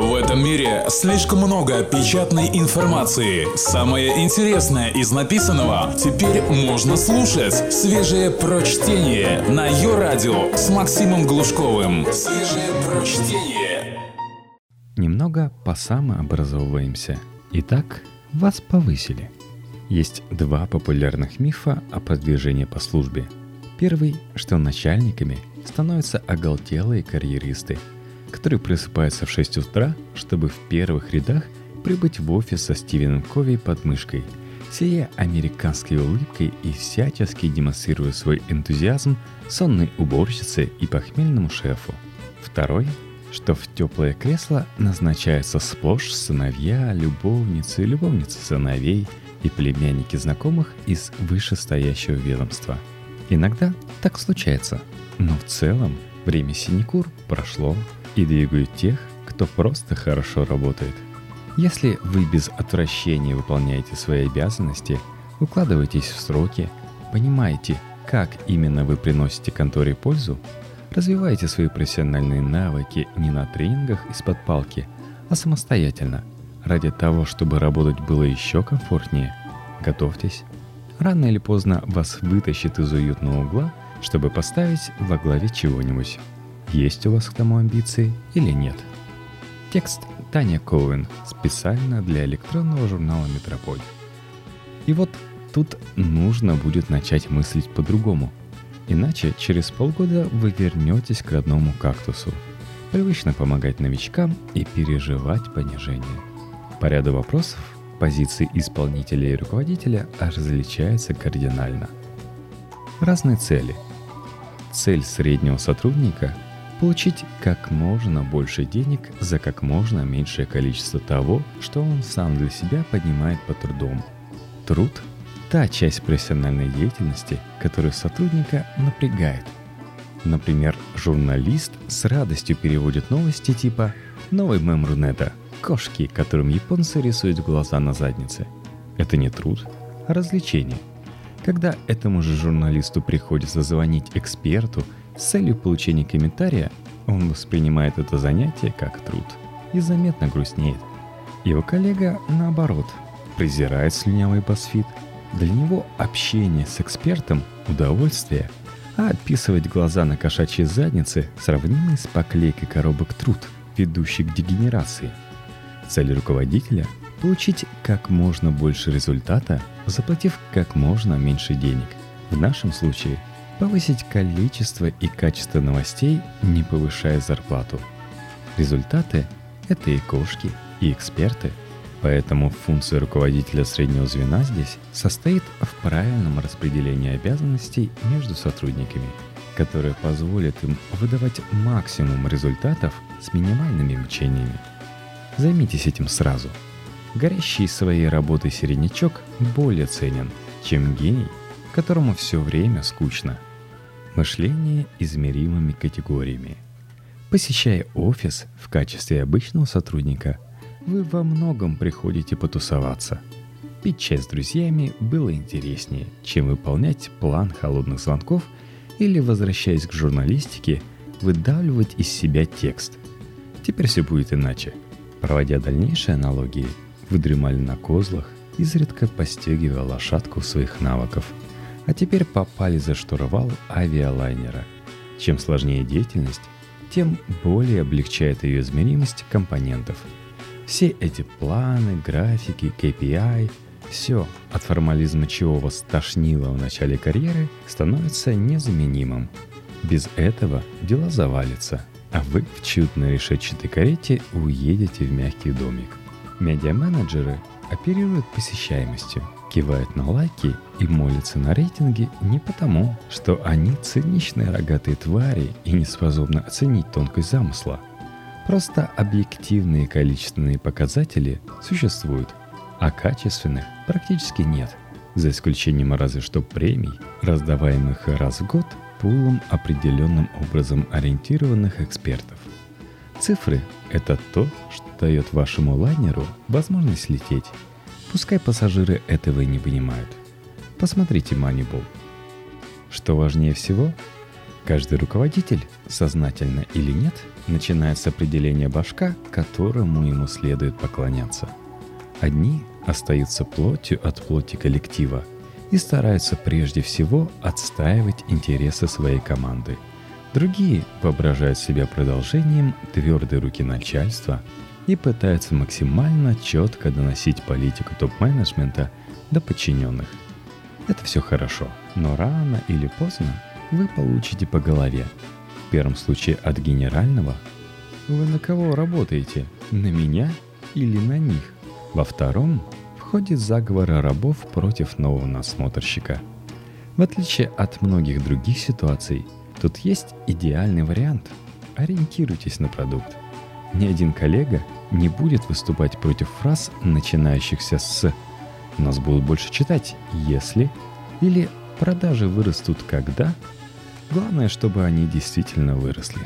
В этом мире слишком много печатной информации. Самое интересное из написанного теперь можно слушать. Свежее прочтение на ее радио с Максимом Глушковым. Свежее прочтение. Немного посамообразовываемся. Итак, вас повысили. Есть два популярных мифа о продвижении по службе. Первый, что начальниками становятся оголтелые карьеристы – которые просыпаются в 6 утра, чтобы в первых рядах прибыть в офис со Стивеном Кови под мышкой, сияя американской улыбкой и всячески демонстрируя свой энтузиазм сонной уборщице и похмельному шефу. Второй что в теплое кресло назначаются сплошь сыновья, любовницы, любовницы сыновей и племянники знакомых из вышестоящего ведомства. Иногда так случается, но в целом время синекур прошло, и двигают тех, кто просто хорошо работает. Если вы без отвращения выполняете свои обязанности, укладываетесь в сроки, понимаете, как именно вы приносите конторе пользу, развиваете свои профессиональные навыки не на тренингах из-под палки, а самостоятельно, ради того, чтобы работать было еще комфортнее, готовьтесь. Рано или поздно вас вытащит из уютного угла, чтобы поставить во главе чего-нибудь есть у вас к тому амбиции или нет. Текст Таня Коуэн специально для электронного журнала «Метрополь». И вот тут нужно будет начать мыслить по-другому. Иначе через полгода вы вернетесь к родному кактусу. Привычно помогать новичкам и переживать понижение. По ряду вопросов позиции исполнителя и руководителя различаются кардинально. Разные цели. Цель среднего сотрудника получить как можно больше денег за как можно меньшее количество того, что он сам для себя поднимает по трудом. Труд – та часть профессиональной деятельности, которая сотрудника напрягает. Например, журналист с радостью переводит новости типа «Новый мем Рунета» – кошки, которым японцы рисуют глаза на заднице. Это не труд, а развлечение. Когда этому же журналисту приходится звонить эксперту – с целью получения комментария он воспринимает это занятие как труд и заметно грустнеет. Его коллега, наоборот, презирает слюнявый басфит. Для него общение с экспертом – удовольствие, а отписывать глаза на кошачьей заднице сравнимы с поклейкой коробок труд, ведущий к дегенерации. Цель руководителя – получить как можно больше результата, заплатив как можно меньше денег. В нашем случае – повысить количество и качество новостей, не повышая зарплату. Результаты – это и кошки, и эксперты. Поэтому функция руководителя среднего звена здесь состоит в правильном распределении обязанностей между сотрудниками, которое позволит им выдавать максимум результатов с минимальными мучениями. Займитесь этим сразу. Горящий своей работой середнячок более ценен, чем гений, которому все время скучно – Мышление измеримыми категориями. Посещая офис в качестве обычного сотрудника, вы во многом приходите потусоваться. Пить чай с друзьями было интереснее, чем выполнять план холодных звонков или, возвращаясь к журналистике, выдавливать из себя текст. Теперь все будет иначе. Проводя дальнейшие аналогии, вы дремали на козлах, изредка постегивая лошадку своих навыков – а теперь попали за штурвал авиалайнера. Чем сложнее деятельность, тем более облегчает ее измеримость компонентов. Все эти планы, графики, KPI, все, от формализма чего вас тошнило в начале карьеры, становится незаменимым. Без этого дела завалятся, а вы в чудной решетчатой карете уедете в мягкий домик. Медиа-менеджеры оперируют посещаемостью – кивают на лайки и молятся на рейтинги не потому, что они циничные рогатые твари и не способны оценить тонкость замысла. Просто объективные количественные показатели существуют, а качественных практически нет, за исключением разве что премий, раздаваемых раз в год пулом определенным образом ориентированных экспертов. Цифры – это то, что дает вашему лайнеру возможность лететь Пускай пассажиры этого и не понимают. Посмотрите Moneyball. Что важнее всего? Каждый руководитель, сознательно или нет, начинает с определения башка, которому ему следует поклоняться. Одни остаются плотью от плоти коллектива и стараются прежде всего отстаивать интересы своей команды. Другие воображают себя продолжением твердой руки начальства и пытаются максимально четко доносить политику топ-менеджмента до подчиненных. Это все хорошо, но рано или поздно вы получите по голове. В первом случае от генерального. Вы на кого работаете? На меня или на них? Во втором входит заговор рабов против нового насмотрщика. В отличие от многих других ситуаций, тут есть идеальный вариант. Ориентируйтесь на продукт. Ни один коллега не будет выступать против фраз, начинающихся с «нас будут больше читать, если» или «продажи вырастут когда», Главное, чтобы они действительно выросли.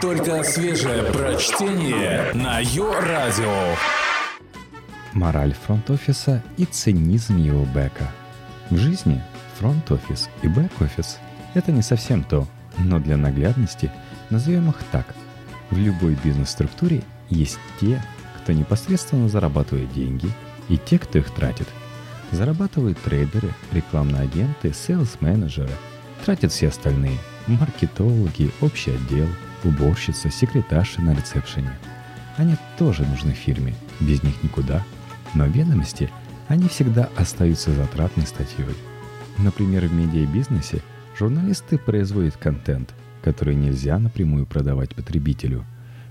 Только свежее прочтение на Йо-Радио. Мораль фронт-офиса и цинизм его бэка. В жизни фронт-офис и бэк-офис – это не совсем то, но для наглядности назовем их так. В любой бизнес-структуре есть те, кто непосредственно зарабатывает деньги, и те, кто их тратит. Зарабатывают трейдеры, рекламные агенты, сейлс-менеджеры – Тратят все остальные – маркетологи, общий отдел, уборщица, секретарши на ресепшене. Они тоже нужны фирме, без них никуда. Но ведомости, они всегда остаются затратной статьей. Например, в медиабизнесе журналисты производят контент, который нельзя напрямую продавать потребителю.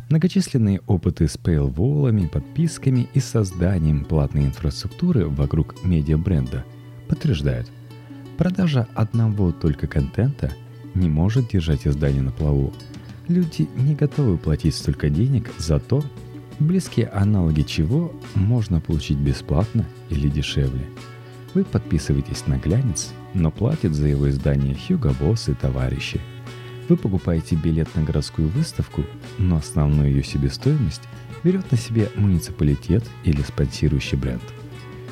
Многочисленные опыты с пейволлами, подписками и созданием платной инфраструктуры вокруг медиабренда подтверждают – Продажа одного только контента не может держать издание на плаву. Люди не готовы платить столько денег за то, близкие аналоги чего можно получить бесплатно или дешевле. Вы подписываетесь на глянец, но платит за его издание Хьюго Босс и товарищи. Вы покупаете билет на городскую выставку, но основную ее себестоимость берет на себе муниципалитет или спонсирующий бренд.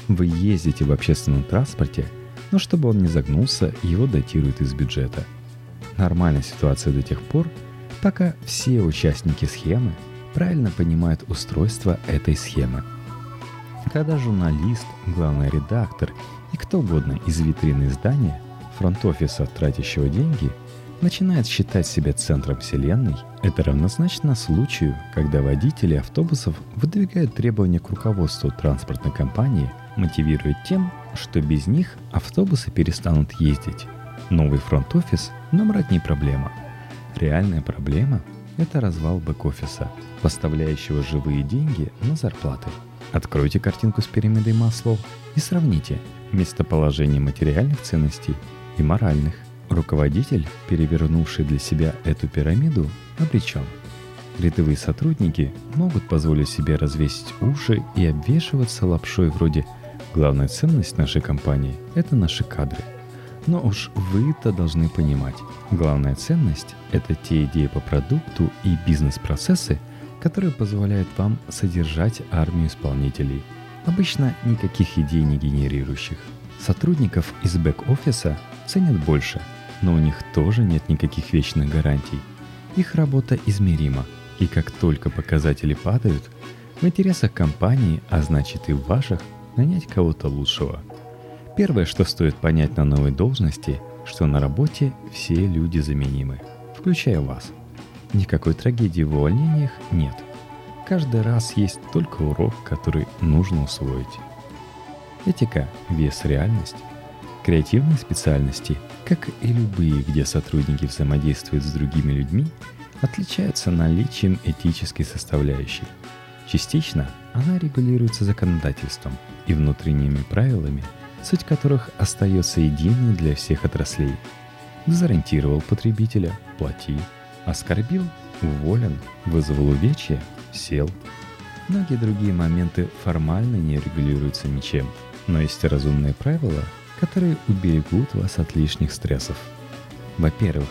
Вы ездите в общественном транспорте – но чтобы он не загнулся, его датируют из бюджета. Нормальная ситуация до тех пор, пока все участники схемы правильно понимают устройство этой схемы. Когда журналист, главный редактор и кто угодно из витрины издания, фронт-офиса, тратящего деньги, начинает считать себя центром вселенной, это равнозначно случаю, когда водители автобусов выдвигают требования к руководству транспортной компании, мотивируя тем, что без них автобусы перестанут ездить. Новый фронт-офис набрать не проблема. Реальная проблема – это развал бэк-офиса, поставляющего живые деньги на зарплаты. Откройте картинку с пирамидой Маслоу и сравните местоположение материальных ценностей и моральных. Руководитель, перевернувший для себя эту пирамиду, обречен. Рядовые сотрудники могут позволить себе развесить уши и обвешиваться лапшой вроде – Главная ценность нашей компании – это наши кадры. Но уж вы-то должны понимать, главная ценность – это те идеи по продукту и бизнес-процессы, которые позволяют вам содержать армию исполнителей. Обычно никаких идей не генерирующих. Сотрудников из бэк-офиса ценят больше, но у них тоже нет никаких вечных гарантий. Их работа измерима, и как только показатели падают, в интересах компании, а значит и в ваших – нанять кого-то лучшего. Первое, что стоит понять на новой должности, что на работе все люди заменимы, включая вас. Никакой трагедии в увольнениях нет. Каждый раз есть только урок, который нужно усвоить. Этика, вес, реальность. Креативные специальности, как и любые, где сотрудники взаимодействуют с другими людьми, отличаются наличием этической составляющей. Частично она регулируется законодательством – и внутренними правилами, суть которых остается единой для всех отраслей. Дезориентировал потребителя – плати, оскорбил – уволен, вызвал увечья – сел. Многие другие моменты формально не регулируются ничем, но есть разумные правила, которые уберегут вас от лишних стрессов. Во-первых,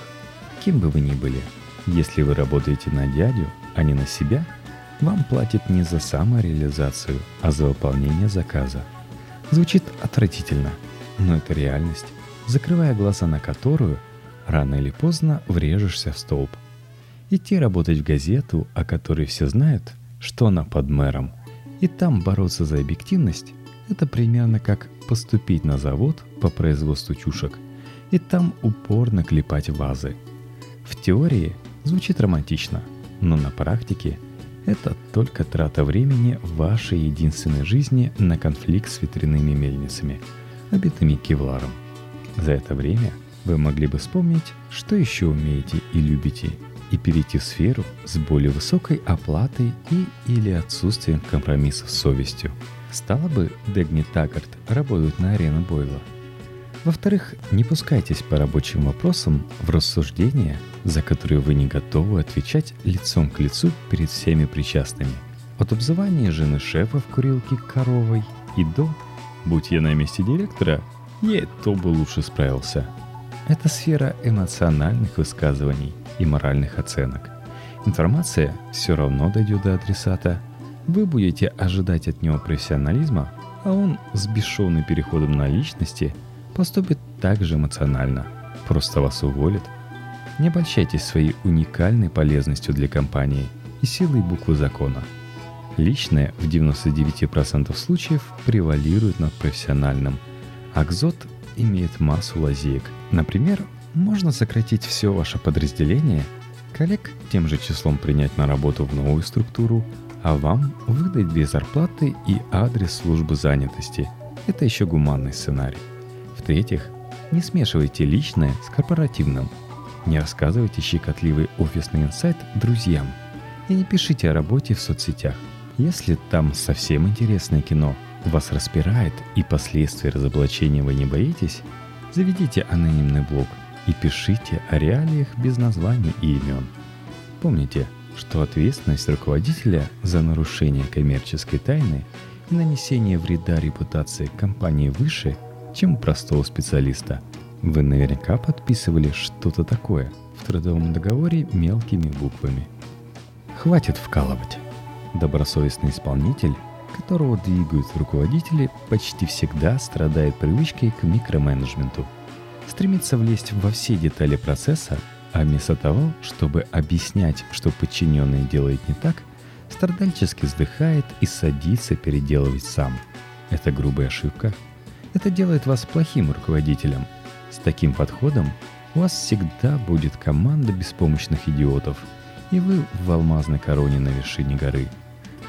кем бы вы ни были, если вы работаете на дядю, а не на себя – вам платят не за самореализацию, а за выполнение заказа. Звучит отвратительно, но это реальность, закрывая глаза на которую рано или поздно врежешься в столб. Идти работать в газету, о которой все знают, что она под мэром, и там бороться за объективность, это примерно как поступить на завод по производству чушек и там упорно клепать вазы. В теории звучит романтично, но на практике это только трата времени вашей единственной жизни на конфликт с ветряными мельницами, обитыми кевларом. За это время вы могли бы вспомнить, что еще умеете и любите, и перейти в сферу с более высокой оплатой и или отсутствием компромиссов с совестью. Стало бы Дегни Таггарт работать на арену Бойла. Во-вторых, не пускайтесь по рабочим вопросам в рассуждения, за которые вы не готовы отвечать лицом к лицу перед всеми причастными. От обзывания жены шефа в курилке коровой и до «Будь я на месте директора, я то бы лучше справился». Это сфера эмоциональных высказываний и моральных оценок. Информация все равно дойдет до адресата. Вы будете ожидать от него профессионализма, а он с бесшовным переходом на личности поступит так же эмоционально. Просто вас уволит. Не обольщайтесь своей уникальной полезностью для компании и силой буквы закона. Личное в 99% случаев превалирует над профессиональным. Акзот имеет массу лазеек. Например, можно сократить все ваше подразделение, коллег тем же числом принять на работу в новую структуру, а вам выдать без зарплаты и адрес службы занятости. Это еще гуманный сценарий. В-третьих, не смешивайте личное с корпоративным. Не рассказывайте щекотливый офисный инсайт друзьям. И не пишите о работе в соцсетях. Если там совсем интересное кино, вас распирает и последствий разоблачения вы не боитесь, заведите анонимный блог и пишите о реалиях без названий и имен. Помните, что ответственность руководителя за нарушение коммерческой тайны и нанесение вреда репутации компании выше, чем у простого специалиста. Вы наверняка подписывали что-то такое в трудовом договоре мелкими буквами. Хватит вкалывать. Добросовестный исполнитель, которого двигают руководители, почти всегда страдает привычкой к микроменеджменту – стремится влезть во все детали процесса, а вместо того, чтобы объяснять, что подчиненный делает не так, страдальчески вздыхает и садится переделывать сам. Это грубая ошибка. Это делает вас плохим руководителем. С таким подходом у вас всегда будет команда беспомощных идиотов, и вы в алмазной короне на вершине горы.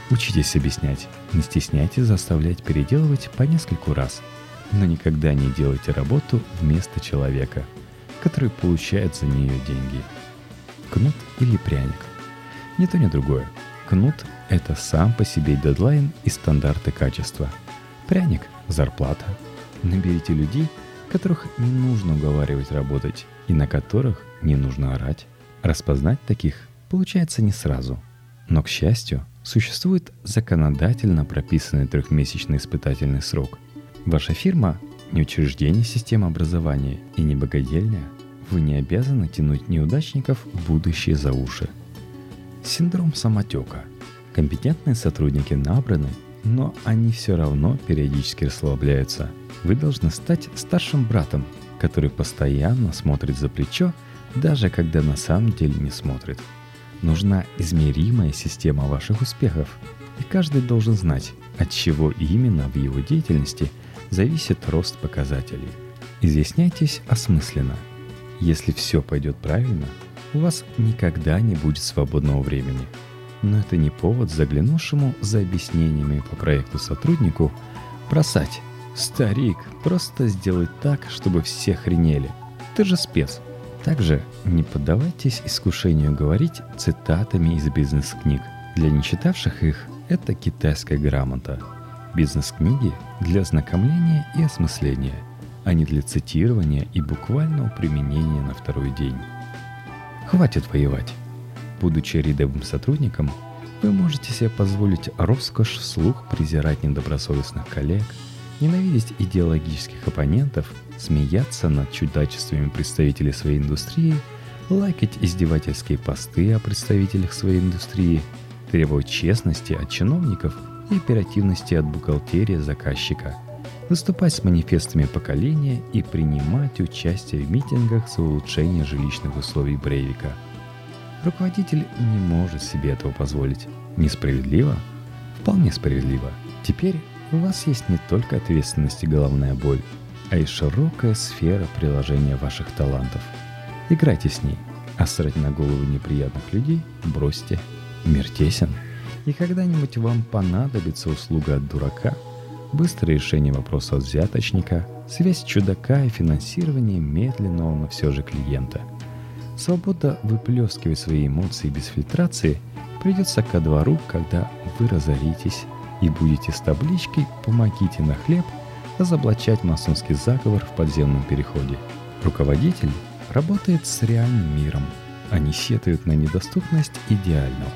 Учитесь объяснять, не стесняйтесь заставлять переделывать по нескольку раз – но никогда не делайте работу вместо человека, который получает за нее деньги. Кнут или пряник? Ни то, ни другое. Кнут – это сам по себе дедлайн и стандарты качества. Пряник – зарплата. Наберите людей, которых не нужно уговаривать работать и на которых не нужно орать. Распознать таких получается не сразу. Но, к счастью, существует законодательно прописанный трехмесячный испытательный срок – Ваша фирма – не учреждение системы образования и не богадельня. Вы не обязаны тянуть неудачников в будущее за уши. Синдром самотека. Компетентные сотрудники набраны, но они все равно периодически расслабляются. Вы должны стать старшим братом, который постоянно смотрит за плечо, даже когда на самом деле не смотрит. Нужна измеримая система ваших успехов, и каждый должен знать, от чего именно в его деятельности – зависит рост показателей. Изъясняйтесь осмысленно. Если все пойдет правильно, у вас никогда не будет свободного времени. Но это не повод заглянувшему за объяснениями по проекту сотруднику бросать. Старик, просто сделай так, чтобы все хренели. Ты же спец. Также не поддавайтесь искушению говорить цитатами из бизнес-книг. Для нечитавших их это китайская грамота – Бизнес-книги для ознакомления и осмысления, а не для цитирования и буквального применения на второй день. Хватит воевать. Будучи рядовым сотрудником, вы можете себе позволить роскошь вслух презирать недобросовестных коллег, ненавидеть идеологических оппонентов, смеяться над чудачествами представителей своей индустрии, лайкать издевательские посты о представителях своей индустрии, требовать честности от чиновников – и оперативности от бухгалтерии заказчика. выступать с манифестами поколения и принимать участие в митингах за улучшение жилищных условий Брейвика. Руководитель не может себе этого позволить. Несправедливо? Вполне справедливо. Теперь у вас есть не только ответственность и головная боль, а и широкая сфера приложения ваших талантов. Играйте с ней, а срать на голову неприятных людей бросьте. Мир тесен. И когда-нибудь вам понадобится услуга от дурака, быстрое решение вопроса от взяточника, связь чудака и финансирование медленного, но все же клиента. Свобода выплескивать свои эмоции без фильтрации придется ко двору, когда вы разоритесь и будете с табличкой «Помогите на хлеб» разоблачать масонский заговор в подземном переходе. Руководитель работает с реальным миром, а не сетует на недоступность идеального.